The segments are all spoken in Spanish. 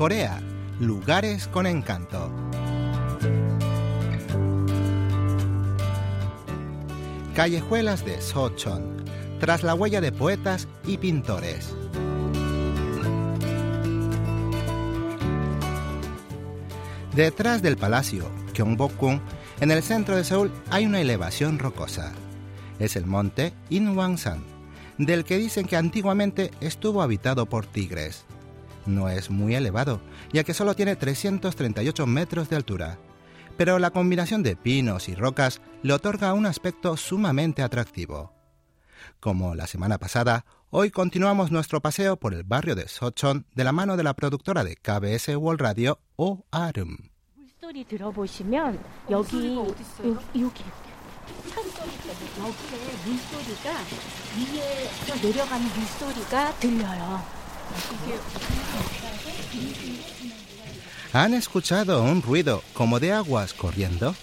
Corea, lugares con encanto. Callejuelas de Sochon, tras la huella de poetas y pintores. Detrás del palacio Gyeongbokgung, en el centro de Seúl, hay una elevación rocosa. Es el monte Inwangsan, del que dicen que antiguamente estuvo habitado por tigres. No es muy elevado, ya que solo tiene 338 metros de altura, pero la combinación de pinos y rocas le otorga un aspecto sumamente atractivo. Como la semana pasada, hoy continuamos nuestro paseo por el barrio de Sochon de la mano de la productora de KBS World Radio, O Arum. ¿Han escuchado un ruido como de aguas corriendo?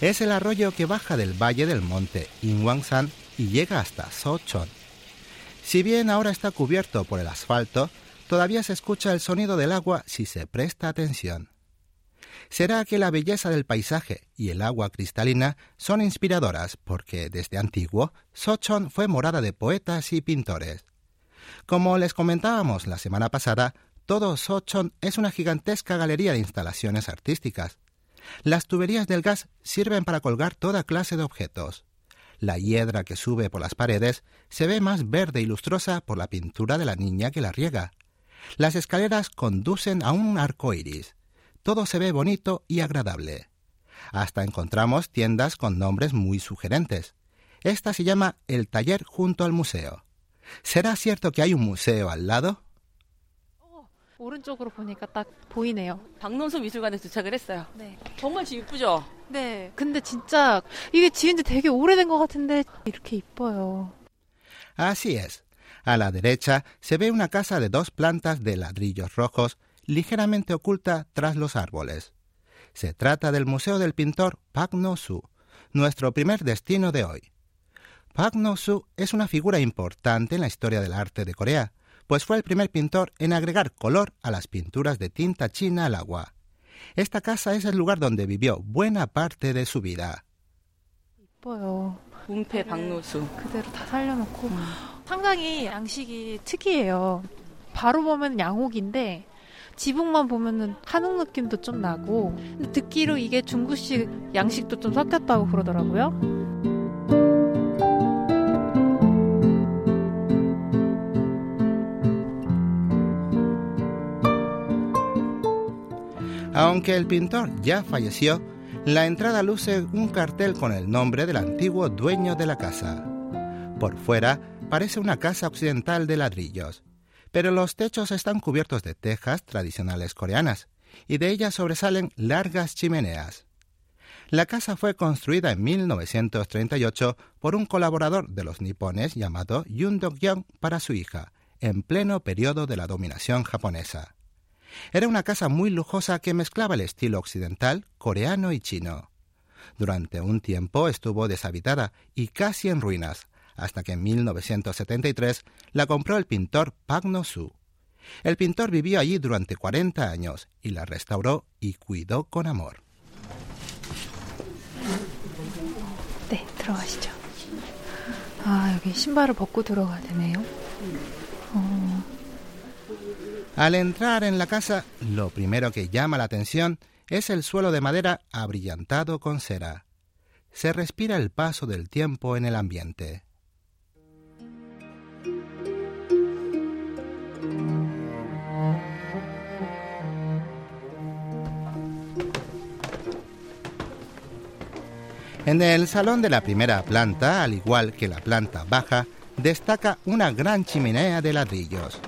Es el arroyo que baja del valle del monte Inwangsan y llega hasta Sochon. Si bien ahora está cubierto por el asfalto, todavía se escucha el sonido del agua si se presta atención. Será que la belleza del paisaje y el agua cristalina son inspiradoras porque desde antiguo Sochon fue morada de poetas y pintores. Como les comentábamos la semana pasada, todo Sochon es una gigantesca galería de instalaciones artísticas. Las tuberías del gas sirven para colgar toda clase de objetos. La hiedra que sube por las paredes se ve más verde y lustrosa por la pintura de la niña que la riega. Las escaleras conducen a un arco iris Todo se ve bonito y agradable. Hasta encontramos tiendas con nombres muy sugerentes. Esta se llama El Taller junto al museo. ¿Será cierto que hay un museo al lado? 오른쪽으로 보니까 딱 보이네요. 박노수 미술관에 도착을 했어요. 네. 정말 집 이쁘죠? 네. 근데 진짜 이게 지은 지 되게 오래된 것 같은데 이렇게 이뻐요. Así es. A la derecha se ve una casa de dos plantas de ladrillos rojos ligeramente oculta tras los árboles. Se trata del Museo del Pintor Park No-soo, nuestro primer destino de hoy. Park No-soo es una figura importante en la historia del arte de Corea, pues fue el primer pintor en agregar color a las pinturas de tinta china al agua. Esta casa es el lugar donde vivió buena parte de su vida. 이뻐요. 문패 박노수. 그대로 다 살려놓고 상당히 양식이 특이해요. 바로 보면 양옥인데 지붕만 보면은 한옥 느낌도 좀 나고 근데 듣기로 이게 중국식 양식도 좀 섞였다고 그러더라고요. Aunque el pintor ya falleció, la entrada luce un cartel con el nombre del antiguo dueño de la casa. Por fuera parece una casa occidental de ladrillos, pero los techos están cubiertos de tejas tradicionales coreanas y de ellas sobresalen largas chimeneas. La casa fue construida en 1938 por un colaborador de los nipones llamado Yun Dok-young para su hija, en pleno periodo de la dominación japonesa. Era una casa muy lujosa que mezclaba el estilo occidental, coreano y chino. Durante un tiempo estuvo deshabitada y casi en ruinas, hasta que en 1973 la compró el pintor Park No-soo. El pintor vivió allí durante 40 años y la restauró y cuidó con amor. 네, 들어가시죠. 아, 여기 신발을 벗고 들어가야 되네요. 어, Al entrar en la casa, lo primero que llama la atención es el suelo de madera abrillantado con cera. Se respira el paso del tiempo en el ambiente. En el salón de la primera planta, al igual que la planta baja, destaca una gran chimenea de ladrillos.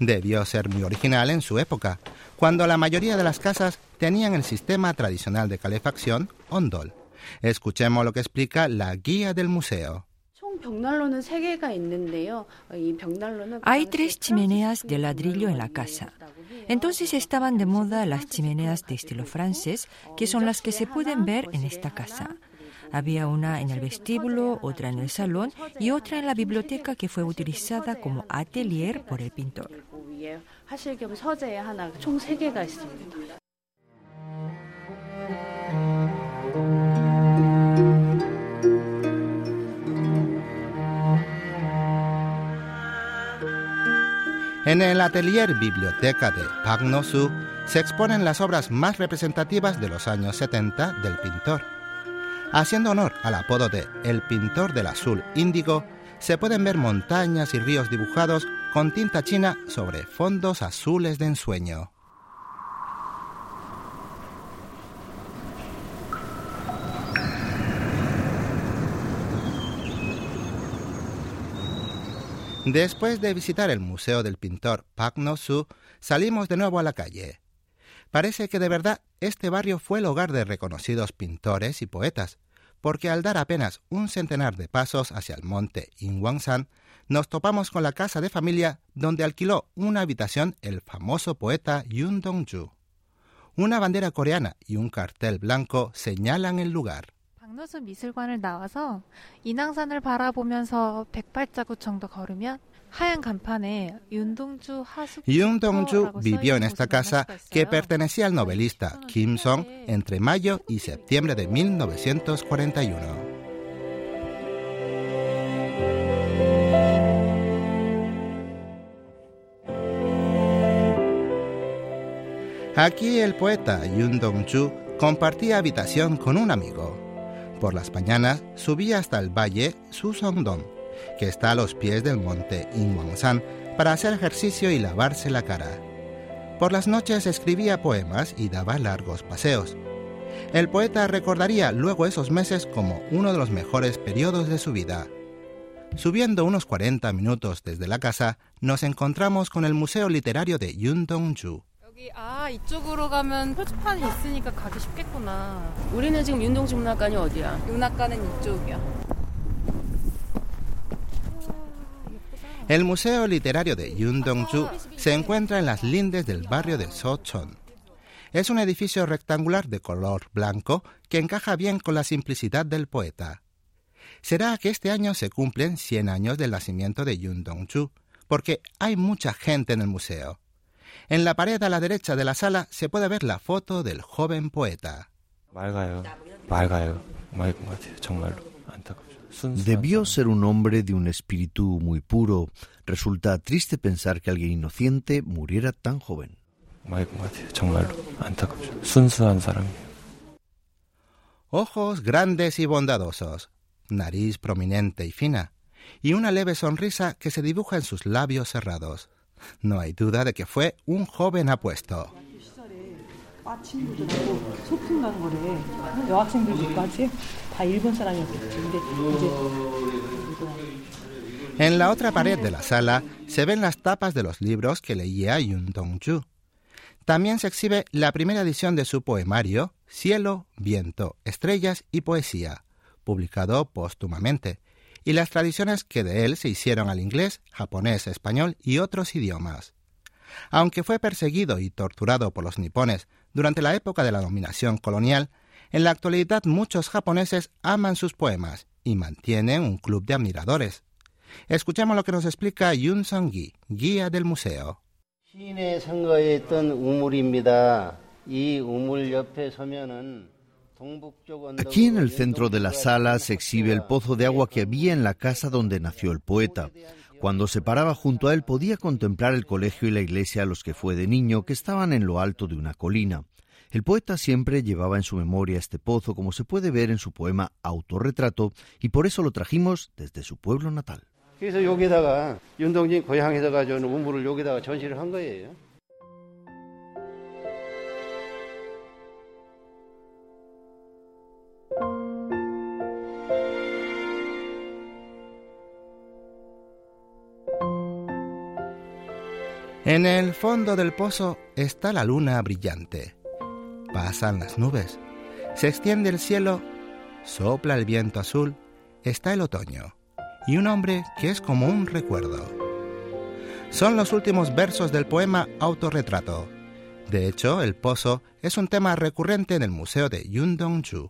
Debió ser muy original en su época, cuando la mayoría de las casas tenían el sistema tradicional de calefacción Ondol. Escuchemos lo que explica la guía del museo. Hay tres chimeneas de ladrillo en la casa. Entonces estaban de moda las chimeneas de estilo francés, que son las que se pueden ver en esta casa. Había una en el vestíbulo, otra en el salón y otra en la biblioteca que fue utilizada como atelier por el pintor. En el atelier biblioteca de Park No-su se exponen las obras más representativas de los años 70 del pintor. Haciendo honor al apodo de El pintor del azul índigo, se pueden ver montañas y ríos dibujados con tinta china sobre fondos azules de ensueño. Después de visitar el museo del pintor Pak No-su, salimos de nuevo a la calle. Parece que de verdad este barrio fue el hogar de reconocidos pintores y poetas, porque al dar apenas un centenar de pasos hacia el monte Ingwansan, nos topamos con la casa de familia donde alquiló una habitación el famoso poeta Yun Dong-ju. Una bandera coreana y un cartel blanco señalan el lugar. 박노수 미술관을 나와서 인왕산을 바라보면서 백발자구청도 걸으면 Yundongju vivió en esta casa que pertenecía al novelista Kim Song entre mayo y septiembre de 1941. Aquí el poeta Yun Dong-chu compartía habitación con un amigo. Por las mañanas subía hasta el valle Susongdong que está a los pies del monte Ingwansan, para hacer ejercicio y lavarse la cara. Por las noches escribía poemas y daba largos paseos. El poeta recordaría luego esos meses como uno de los mejores periodos de su vida. Subiendo unos 40 minutos desde la casa, nos encontramos con el Museo Literario de Yun Dong-ju. 아 이쪽으로 가면 표지판이 있으니까 가기 쉽겠구나. 우리는 지금 윤동주 문학관이 어디야? 문학관은 이쪽이야. El Museo Literario de Yun Dong-ju se encuentra en las lindes del barrio de Sochon. Es un edificio rectangular de color blanco que encaja bien con la simplicidad del poeta. Será que este año se cumplen 100 años del nacimiento de Yun Dong-ju, porque hay mucha gente en el museo. En la pared a la derecha de la sala se puede ver la foto del joven poeta. Debió ser un hombre de un espíritu muy puro. Resulta triste pensar que alguien inocente muriera tan joven. Ojos grandes y bondadosos, nariz prominente y fina, y una leve sonrisa que se dibuja en sus labios cerrados. No hay duda de que fue un joven apuesto. En la otra pared de la sala se ven las tapas de los libros que leía Yun Dong-ju. También se exhibe la primera edición de su poemario Cielo, Viento, Estrellas y Poesía, publicado póstumamente, y las tradiciones que de él se hicieron al inglés, japonés, español y otros idiomas. Aunque fue perseguido y torturado por los nipones durante la época de la dominación colonial, en la actualidad muchos japoneses aman sus poemas y mantienen un club de admiradores. Escuchemos lo que nos explica Yun Song-gi, guía del museo. Aquí en el centro de la sala se exhibe el pozo de agua que había en la casa donde nació el poeta. Cuando se paraba junto a él podía contemplar el colegio y la iglesia a los que fue de niño, que estaban en lo alto de una colina. El poeta siempre llevaba en su memoria este pozo, como se puede ver en su poema Autorretrato, y por eso lo trajimos desde su pueblo natal. En el fondo del pozo está la luna brillante. Pasan las nubes. Se extiende el cielo. Sopla el viento azul. Está el otoño. y un hombre que es como un recuerdo. Son los últimos versos del poema Autorretrato. De hecho, el pozo es un tema recurrente en el museo de Yundongju.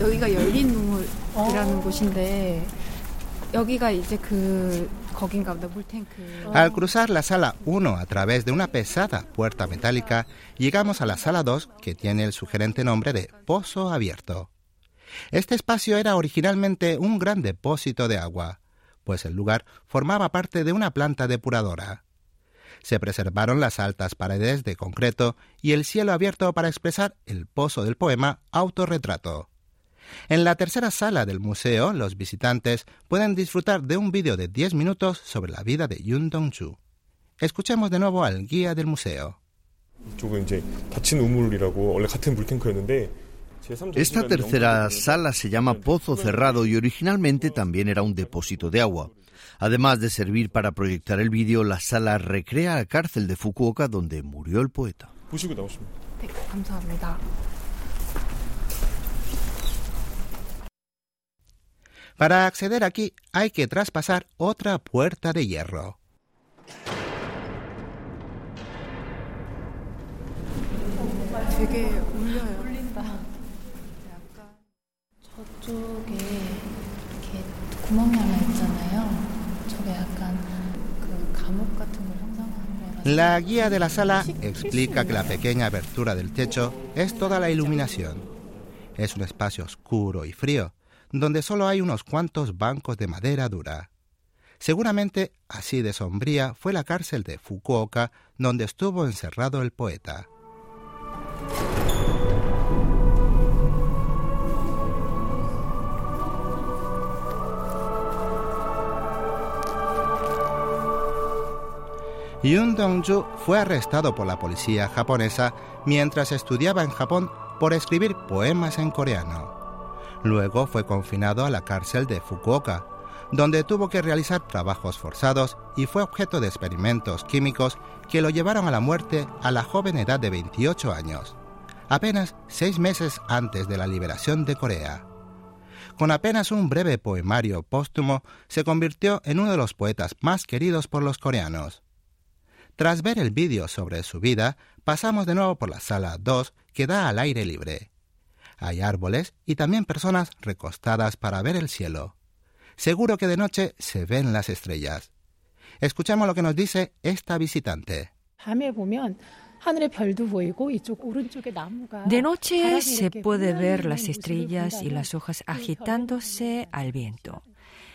여기가 열린 눈물이라는 곳인데 여기가 이제 그 거긴가 보다 물탱크. al cruzar la sala 1 a través de una pesada puerta metálica, llegamos a la sala 2 que tiene el sugerente nombre de Pozo Abierto. Este espacio era originalmente un gran depósito de agua, pues el lugar formaba parte de una planta depuradora. Se preservaron las altas paredes de concreto y el cielo abierto para expresar el pozo del poema Autorretrato. En la tercera sala del museo, los visitantes pueden disfrutar de un vídeo de 10 minutos sobre la vida de Yun Dong-chu. Escuchemos de nuevo al guía del museo. Esta tercera sala se llama Pozo Cerrado y originalmente también era un depósito de agua. Además de servir para proyectar el vídeo, la sala recrea la cárcel de Fukuoka donde murió el poeta. Para acceder aquí hay que traspasar otra puerta de hierro. La guía de la sala explica que la pequeña abertura del techo es toda la iluminación. Es un espacio oscuro y frío, donde solo hay unos cuantos bancos de madera dura. Seguramente así de sombría fue la cárcel de Fukuoka donde estuvo encerrado el poeta. Yun Dongju fue arrestado por la policía japonesa mientras estudiaba en Japón por escribir poemas en coreano. Luego fue confinado a la cárcel de Fukuoka, donde tuvo que realizar trabajos forzados y fue objeto de experimentos químicos que lo llevaron a la muerte a la joven edad de 28 años, apenas seis meses antes de la liberación de Corea. Con apenas un breve poemario póstumo, se convirtió en uno de los poetas más queridos por los coreanos. Tras ver el vídeo sobre su vida, pasamos de nuevo por la sala 2 que da al aire libre. Hay árboles y también personas recostadas para ver el cielo. Seguro que de noche se ven las estrellas. Escuchemos lo que nos dice esta visitante. De noche se puede ver las estrellas y las hojas agitándose al viento.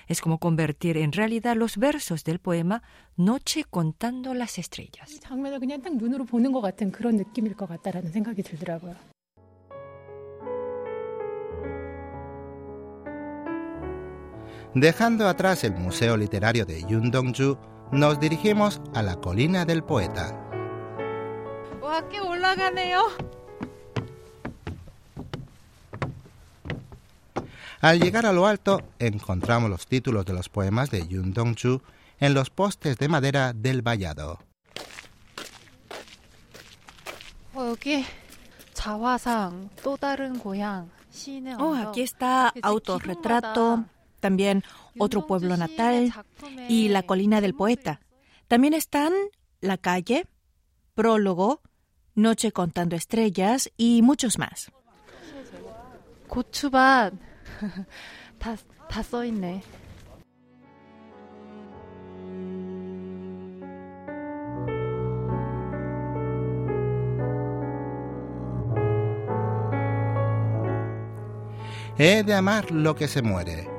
Es como convertir en realidad los versos del poema Noche contando las estrellas. Dejando atrás el Museo Literario de Yundongju, nos dirigimos a la Colina del Poeta. Al llegar a lo alto, encontramos los títulos de los poemas de Yundongju en los postes de madera del vallado. Oh, aquí está autorretrato, también Otro Pueblo Natal y La Colina del Poeta. También están La Calle, Prólogo, Noche contando estrellas y muchos más. He de amar lo que se muere,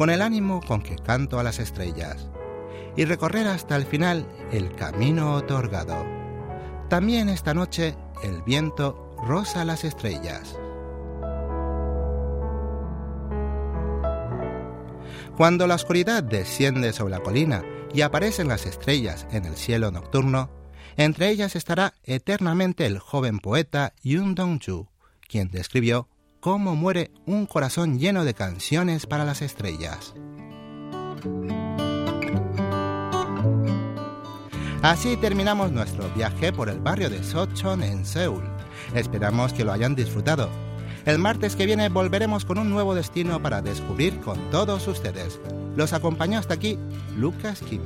con el ánimo con que canto a las estrellas, y recorrer hasta el final el camino otorgado. También esta noche el viento rosa las estrellas. Cuando la oscuridad desciende sobre la colina y aparecen las estrellas en el cielo nocturno, entre ellas estará eternamente el joven poeta Yun Dong-ju, quien describió cómo muere un corazón lleno de canciones para las estrellas. Así terminamos nuestro viaje por el barrio de Sochon en Seúl. Esperamos que lo hayan disfrutado. El martes que viene volveremos con un nuevo destino para descubrir con todos ustedes. Los acompañó hasta aquí Lucas Kim.